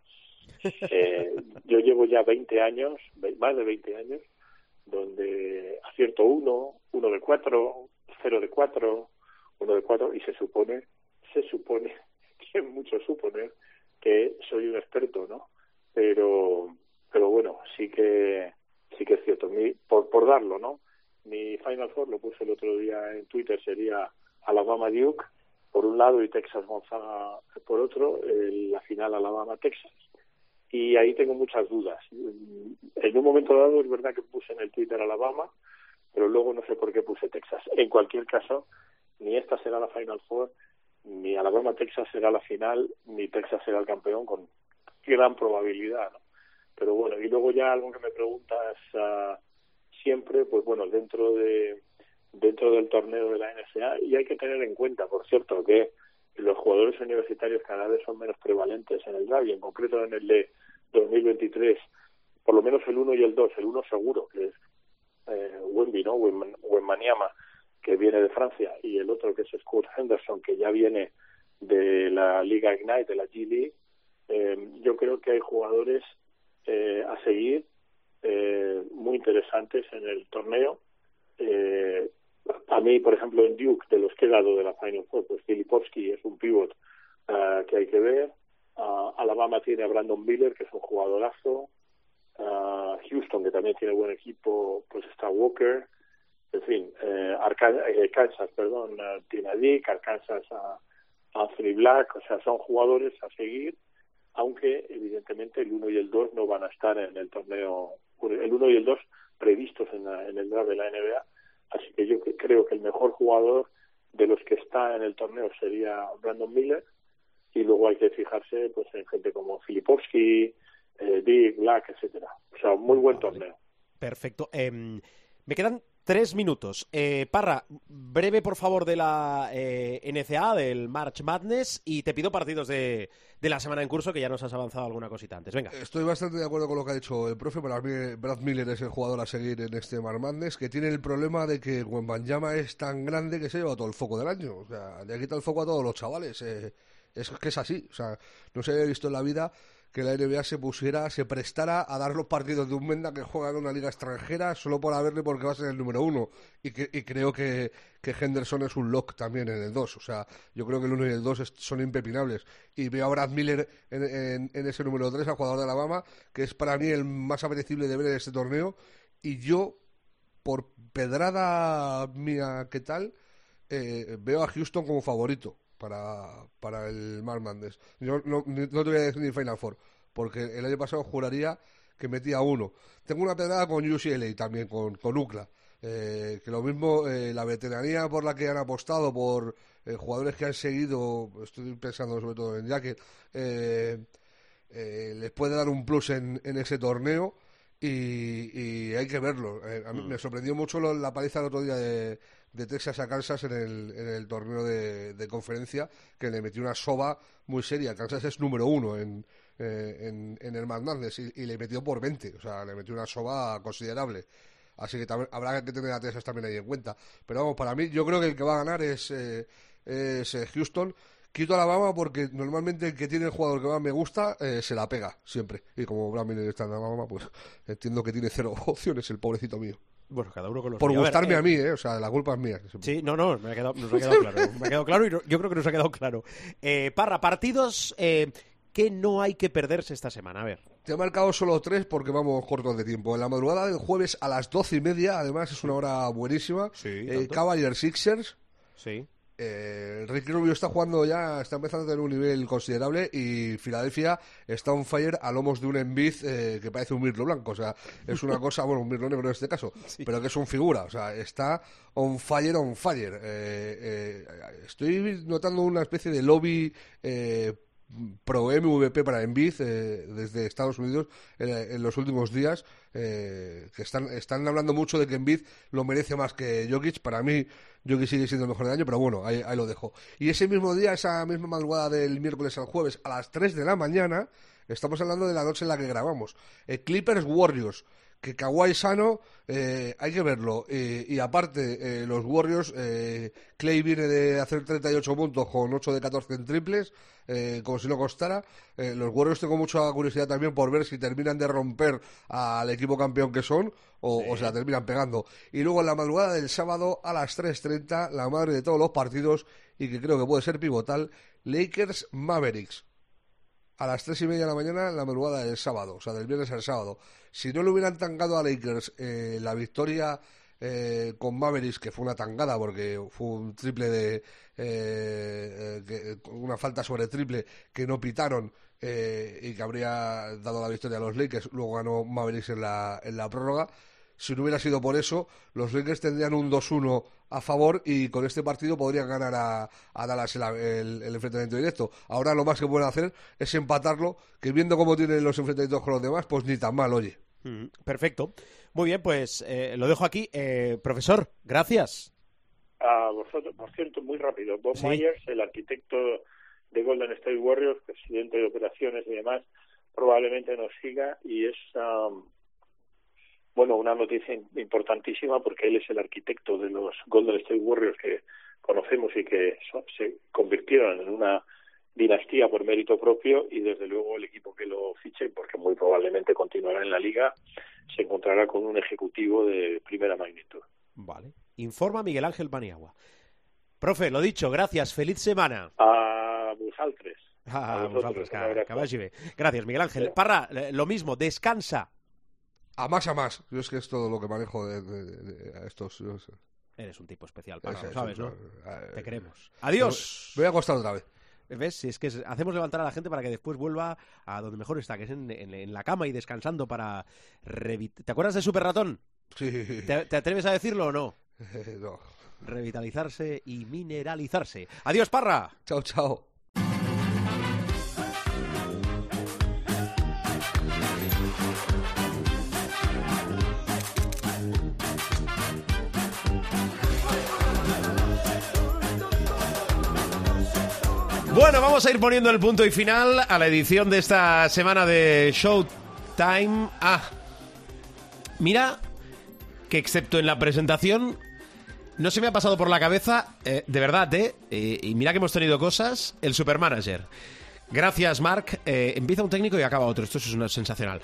eh, yo llevo ya 20 años, más de 20 años, donde acierto uno, uno de cuatro, cero de cuatro, uno de cuatro, y se supone, se supone, que mucho suponer, que soy un experto, ¿no? Pero, pero bueno, sí que, sí que es cierto, mi, por, por darlo, ¿no? Mi Final Four, lo puse el otro día en Twitter, sería Alabama Duke, por un lado, y Texas Gonzaga por otro, la final Alabama-Texas y ahí tengo muchas dudas. En un momento dado es verdad que puse en el Twitter Alabama, pero luego no sé por qué puse Texas. En cualquier caso, ni esta será la Final Four, ni Alabama-Texas será la final, ni Texas será el campeón con gran probabilidad. ¿no? Pero bueno, y luego ya algo que me preguntas uh, siempre, pues bueno, dentro de dentro del torneo de la NSA, y hay que tener en cuenta, por cierto, que los jugadores universitarios cada vez son menos prevalentes en el rugby, en concreto en el de 2023, por lo menos el 1 y el 2, el 1 seguro, que es eh, ¿no? Wembanyama, que viene de Francia, y el otro que es Scott Henderson, que ya viene de la Liga Ignite, de la G League, eh, yo creo que hay jugadores eh, a seguir eh, muy interesantes en el torneo. Eh, a mí, por ejemplo, en Duke, de los que he dado de la Final Four, pues Filipovsky es un pivot uh, que hay que ver. Uh, Alabama tiene a Brandon Miller, que es un jugadorazo. Uh, Houston, que también tiene buen equipo, pues está Walker. En fin, eh, eh Kansas, perdón, tiene a Dick, Arkansas a, Anthony Black. O sea, son jugadores a seguir, aunque evidentemente el 1 y el 2 no van a estar en el torneo, el 1 y el 2 previstos en, la, en el draft de la NBA Así que yo creo que el mejor jugador de los que está en el torneo sería Brandon Miller y luego hay que fijarse pues en gente como Filipovsky, eh, Dick, Black, etcétera. O sea, muy buen torneo. Perfecto. Eh, me quedan Tres minutos. Eh, Parra, breve por favor de la eh, NCA, del March Madness, y te pido partidos de, de, la semana en curso, que ya nos has avanzado alguna cosita antes. Venga. Estoy bastante de acuerdo con lo que ha dicho el profe. Para mí, Brad Miller es el jugador a seguir en este March Madness, que tiene el problema de que Wembanyama es tan grande que se lleva todo el foco del año. O sea, le quita el foco a todos los chavales. Eh, es que es así. O sea, no se había visto en la vida que la NBA se pusiera, se prestara a dar los partidos de un Menda que juega en una liga extranjera solo por haberle porque va a ser el número uno. Y, que, y creo que, que, Henderson es un lock también en el 2. O sea, yo creo que el 1 y el 2 son impepinables. Y veo a Brad Miller en, en, ese número 3, al jugador de Alabama, que es para mí el más apetecible de ver en este torneo. Y yo, por pedrada mía, ¿qué tal? Eh, veo a Houston como favorito para, para el Mar Mandes. Yo no, no, te voy a decir ni Final Four, porque el año pasado juraría que metía uno. Tengo una pedrada con UCLA también, con, con UCLA. Eh, que lo mismo, eh, la veteranía por la que han apostado, por eh, jugadores que han seguido, estoy pensando sobre todo en Jacket, les puede dar un plus en, en ese torneo y, hay que verlo. a mí mm. me sorprendió mucho la paliza el otro día de, de Texas a Kansas en el, en el torneo de, conferencia, que le metió una soba muy seria. Kansas es número uno en, eh, en, el Madness y, le metió por 20, o sea, le metió una soba considerable. Así que habrá que tener a Texas también ahí en cuenta. Pero vamos, para mí, yo creo que el que va a ganar es, eh, es eh, Houston. Quito a Alabama porque normalmente el que tiene el jugador que más me gusta se la pega siempre. Y como Bramil está en Alabama, pues entiendo que tiene cero opciones el pobrecito mío. Bueno, cada uno con los Por gustarme a, eh, mí, ¿eh? O sea, la culpa es mía. Sí, no, no, me ha quedado, nos ha quedado claro. Me ha quedado claro y yo creo que nos ha quedado claro. Eh, Parra, partidos eh, que no hay que perderse esta semana. A ver. Te he marcado solo tres porque vamos cortos de tiempo. En la madrugada del jueves a las doce y media, además es una hora buenísima. Sí, eh, Cavaliers Sixers. Sí. Eh, Ricky Rubio está jugando ya, está empezando a tener un nivel considerable y Filadelfia está on fire a lomos de un Embiid eh, que parece un mirlo blanco. O sea, es una cosa, bueno, un mirlo negro en este caso, pero que es un figura. O sea, está on fire, on fire. Eh, estoy notando una especie de lobby pro MVP para Embiid eh, desde Estados Unidos eh, en los últimos días eh, que están, están hablando mucho de que Embiid lo merece más que Jokic. Para mí Jokic sigue siendo el mejor del año pero bueno, ahí, lo dejo. Y ese mismo día, esa misma madrugada del miércoles al jueves a las 3 de la mañana estamos hablando de la noche en la que grabamos. Clippers Warriors que Kawhi sano, eh, hay que verlo. Eh, y aparte, eh, los Warriors, eh, Clay viene de hacer 38 puntos con 8 de 14 en triples, como si no costara. Los Warriors tengo mucha curiosidad también por ver si terminan de romper al equipo campeón que son o, o se la terminan pegando. Y luego en la madrugada del sábado a las 3.30, la madre de todos los partidos y que creo que puede ser pivotal, Lakers Mavericks a las tres y media de la mañana la madrugada del sábado, o sea, del viernes al sábado. Si no le hubieran tangado a Lakers eh, la victoria eh, con Mavericks, que fue una tangada porque fue un triple de. eh, eh, una falta sobre triple que no pitaron eh, y que habría dado la victoria a los Lakers, luego ganó Mavericks en la, en la prórroga. Si no hubiera sido por eso, los Lakers tendrían un 2-1 a favor y con este partido podrían ganar a, a Dallas el, el- el enfrentamiento directo. Ahora lo más que pueden hacer es empatarlo, que viendo cómo tienen los enfrentamientos con los demás, pues ni tan mal, oye. Mm, Perfecto. Muy bien, pues eh, lo dejo aquí. Eh, profesor, gracias. A vosotros, por cierto, muy rápido. Bob Sí. Myers, el arquitecto de Golden State Warriors, presidente de operaciones y demás, probablemente nos siga y es, um, bueno, una noticia importantísima porque él es el arquitecto de los Golden State Warriors que conocemos y que se convirtieron en una dinastía por mérito propio y desde luego el equipo que lo fiche, porque muy probablemente continuará en la liga, se encontrará con un ejecutivo de primera magnitud. Vale. Informa Miguel Ángel Paniagua. Profe, lo dicho, gracias. Feliz semana. A Busaltres. Ah, A vosotros, vosotros, que- que. Gracias, Miguel Ángel. Parra, eh, lo mismo, descansa. A más a más. Yo es que es todo lo que manejo de, de- de- de- a estos. sé. Eres un tipo especial, lo sabes, ¿no? eh, Te queremos. Adiós. Me voy a acostar otra vez. ¿Ves? Si es que hacemos levantar a la gente para que después vuelva a donde mejor está, que es en, en- en la cama y descansando para... ¿Te acuerdas de Super Ratón? Sí. ¿Te, te atreves a decirlo o no? no. Revitalizarse y mineralizarse. Adiós, Parra. Chao, chao. Bueno, vamos a ir poniendo el punto y final a la edición de esta semana de Showtime. Ah, mira que excepto en la presentación no se me ha pasado por la cabeza, eh, de verdad, eh, eh, y mira que hemos tenido cosas, el Supermanager. Gracias, Mark. Eh, empieza un técnico y acaba otro. Esto es una sensacional.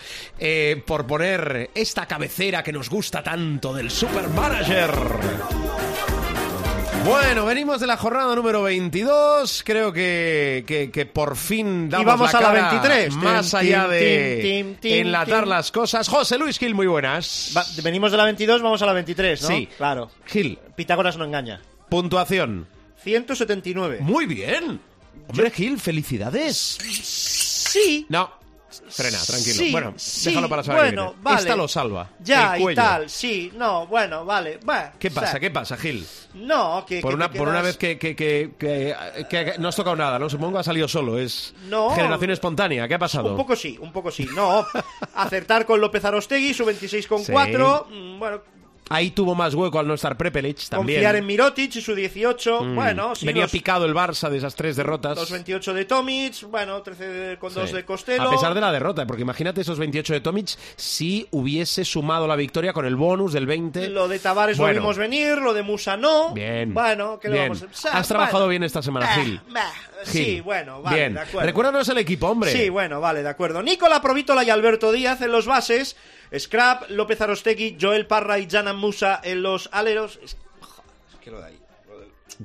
Por poner esta cabecera que nos gusta tanto del Supermanager. Bueno, venimos de la jornada número 22. Creo que, que, que por fin damos Y vamos la a la cara 23. Más Tim, allá tim, de tim, tim, tim, enlatar tim. las cosas. José Luis Gil, muy buenas. Va- venimos de la 22, vamos a la 23, ¿no? Sí. Claro. Gil, Pitágoras no engaña. puntuación. 179. Muy bien. Hombre, Gil, felicidades. Sí. No, frena, tranquilo. Sí, bueno, sí, déjalo para saber. bueno, vale. Esta lo salva. Ya y tal, sí, no, bueno, vale. va, ¿Qué o sea, pasa? ¿Qué pasa, Gil? No, que. Por que una, por una vez que, que, que, no has tocado nada, ¿no? Supongo que ha salido solo. Es No. generación espontánea. ¿Qué ha pasado? Un poco sí, un poco sí. No, acertar con López Arostegui, su 26,4. mm, Bueno, Ahí tuvo más hueco al no estar Prepelic también. confiar en Mirotic y su 18. Mm. Bueno, sí, Venía los, picado el Barça de esas tres derrotas. los 28 de Tomic, bueno, 13 con 2 Sí. de Costello. A pesar de la derrota, porque imagínate esos 28 de Tomic si hubiese sumado la victoria con el bonus del 20. Lo de Tavares Bueno. lo vimos venir, lo de Musa no. Bien. Bueno, ¿qué le Bien. vamos a o sea, Has trabajado bueno. bien esta semana, Bah, Gil. bah, Gil. Sí, bueno, vale, Bien. de acuerdo. Recuérdanos el equipo, hombre. Sí, bueno, vale, de acuerdo. Nicola Provítola y Alberto Díaz en los bases. Scrap, López Arostegui, Joel Parra y Janan Musa en los aleros. Es, joder, es que lo de ahí.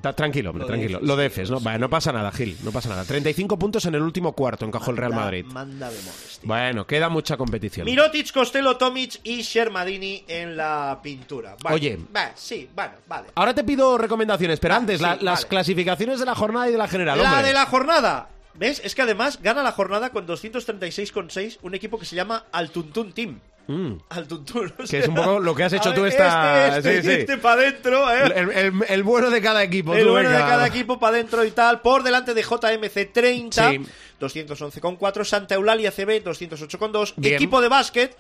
Ta- Tranquilo, hombre, Lo tranquilo. Lo de ¿no? Vale, no pasa nada, Gil, no pasa nada. 35 puntos en el último cuarto encajó el Real Madrid. Manda de modestia. Bueno, queda mucha competición. Mirotic, Costello, Tomic y Shermadini en la pintura. Vale, Oye. va, sí, bueno, vale. Ahora te pido recomendaciones, pero Ah, antes, sí, la- las vale. clasificaciones de la jornada y de la general, La hombre. de la jornada. ¿Ves? Es que además gana la jornada con 236,6 un equipo que se llama Altuntun Team. Mm. Altuntun. o Que es un poco lo que has hecho ver, tú esta- Este, este, sí, sí. este para adentro, ¿eh? El, el- el bueno de cada equipo. El tú, bueno de cada equipo para adentro y tal. Por delante de JMC 30, Sí. 211,4. Santa Eulalia CB 208,2. Bien. Equipo de básquet.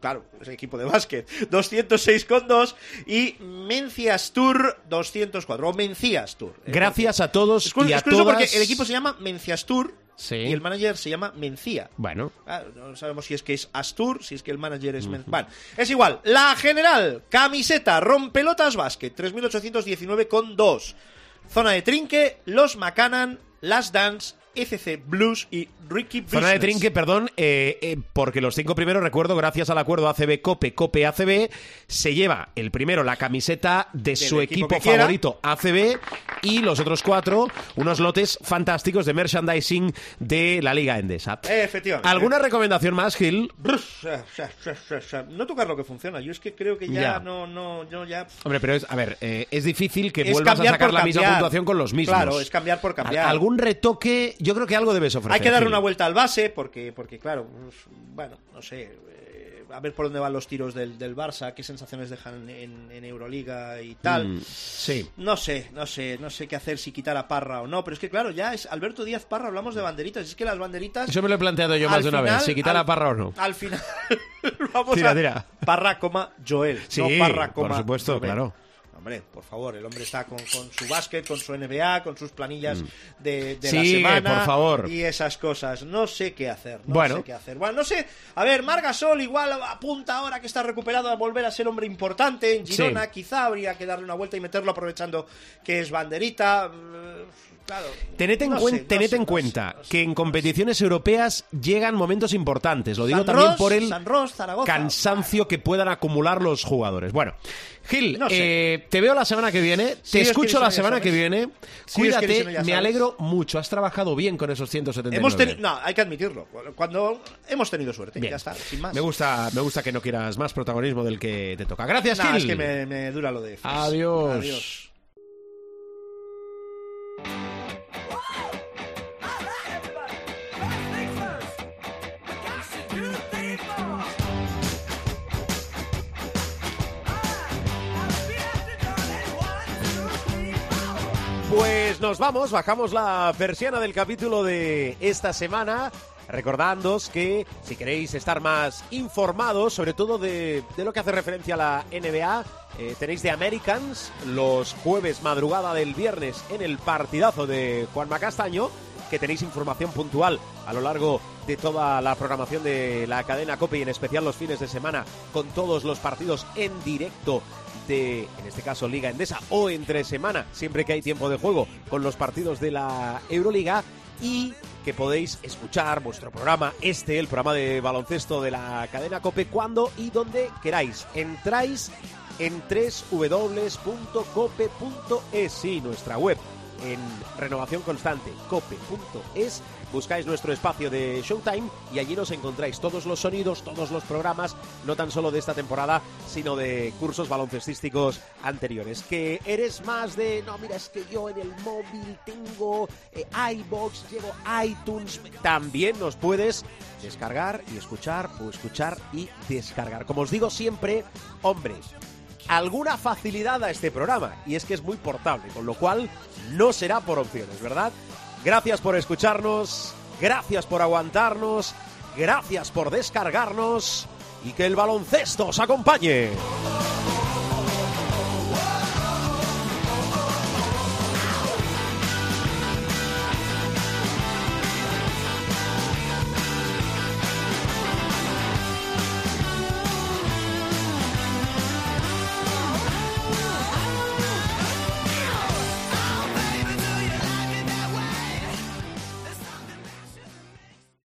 Claro, es equipo de básquet. 206,2. Y Mencias Tour 204. O Mencías Tour. Gracias a todos Es curioso, y a es curioso todas. porque el equipo se llama Mencias Tour. Sí. y el manager se llama Mencía. Bueno, Ah, no sabemos si es que es Astur, si es que el manager es... Men- Bueno, es igual. La general, camiseta, rompelotas básquet, 3.819,2. Zona de trinque, los Macanan, Las Dance, ECC Blues y Ricky zona de Business. trinque, perdón, eh, eh, porque los cinco primeros, recuerdo, gracias al acuerdo ACB Cope, Cope ACB, se lleva el primero la camiseta de su equipo favorito ACB y los otros cuatro unos lotes fantásticos de merchandising de la Liga Endesa. Eh, efectivamente. ¿Alguna recomendación más, Gil? No tocar lo que funciona. Yo es que creo que ya, Ya. no, no, yo ya... Hombre, pero es, a ver, eh, es difícil que Es vuelvas a sacar la misma puntuación con los mismos. Claro, es cambiar por cambiar. Al- Algún retoque, yo creo que algo debes ofrecer. Hay que darle una vuelta al base porque, porque claro, pues, bueno, no sé, eh, a ver por dónde van los tiros del, del Barça, qué sensaciones dejan en, en Euroliga y tal. Mm, sí. No sé, no sé, no sé qué hacer si quitar a Parra o no, pero es que claro, ya es Alberto Díaz Parra, hablamos de banderitas, es que las banderitas... Eso me lo he planteado yo más de una final- vez, si quitar al- a Parra o no. Al final vamos Tira, a tira. Parra, coma Joel, Sí, no Parra, por supuesto, Joel. claro. Hombre, por favor, el hombre está con, con su básquet, con su NBA, con sus planillas de, de la Mm. Sigue, semana. por favor. Y esas cosas. No sé qué hacer. No Bueno. sé qué hacer. Bueno, no sé. A ver, Margasol igual apunta ahora que está recuperado a volver a ser hombre importante en Girona. Sí. Quizá habría que darle una vuelta y meterlo aprovechando que es banderita. Claro. Tened en, No cuen- sé, no tened sé, en cuenta sé, no sé. que en competiciones europeas llegan momentos importantes. Lo digo San también Ros, por el Ros, cansancio que puedan acumular los jugadores. Bueno, Gil, eh, te veo la semana que viene, Si te escucho la semana sabes. que viene. Si Cuídate, me sabes. alegro mucho. Has trabajado bien con esos 179. Hemos no, hay que admitirlo. Cuando hemos tenido suerte, Bien. ya está, sin más. Me gusta, me gusta que no quieras más protagonismo del que te toca. Gracias, Gil. es que me, me dura lo de. Adiós. Adiós. Nos vamos, bajamos la persiana del capítulo de esta semana. Recordándoos que si queréis estar más informados, sobre todo de, lo que hace referencia a la NBA, eh, tenéis de Americans los jueves madrugada del viernes en el partidazo de Juanma Castaño, que tenéis información puntual a lo largo de toda la programación de la cadena COPE y en especial los fines de semana con todos los partidos en directo de, en este caso, Liga Endesa o entre semana, siempre que hay tiempo de juego, con los partidos de la Euroliga y que podéis escuchar vuestro programa, este, el programa de baloncesto de la cadena Cope, cuando y donde queráis. Entráis en www.cope.es, nuestra web en renovación constante, cope.es, buscáis nuestro espacio de Showtime y allí nos encontráis todos los sonidos, todos los programas, no tan solo de esta temporada, sino de cursos baloncestísticos anteriores. Que eres más de, no, mira, es que yo en el móvil tengo eh, iBox, llevo iTunes, también nos puedes descargar y escuchar o escuchar y descargar. Como os digo siempre, hombre, alguna facilidad a este programa y es que es muy portable, con lo cual no será por opciones, ¿verdad? Gracias por escucharnos, gracias por aguantarnos, gracias por descargarnos y que el baloncesto os acompañe.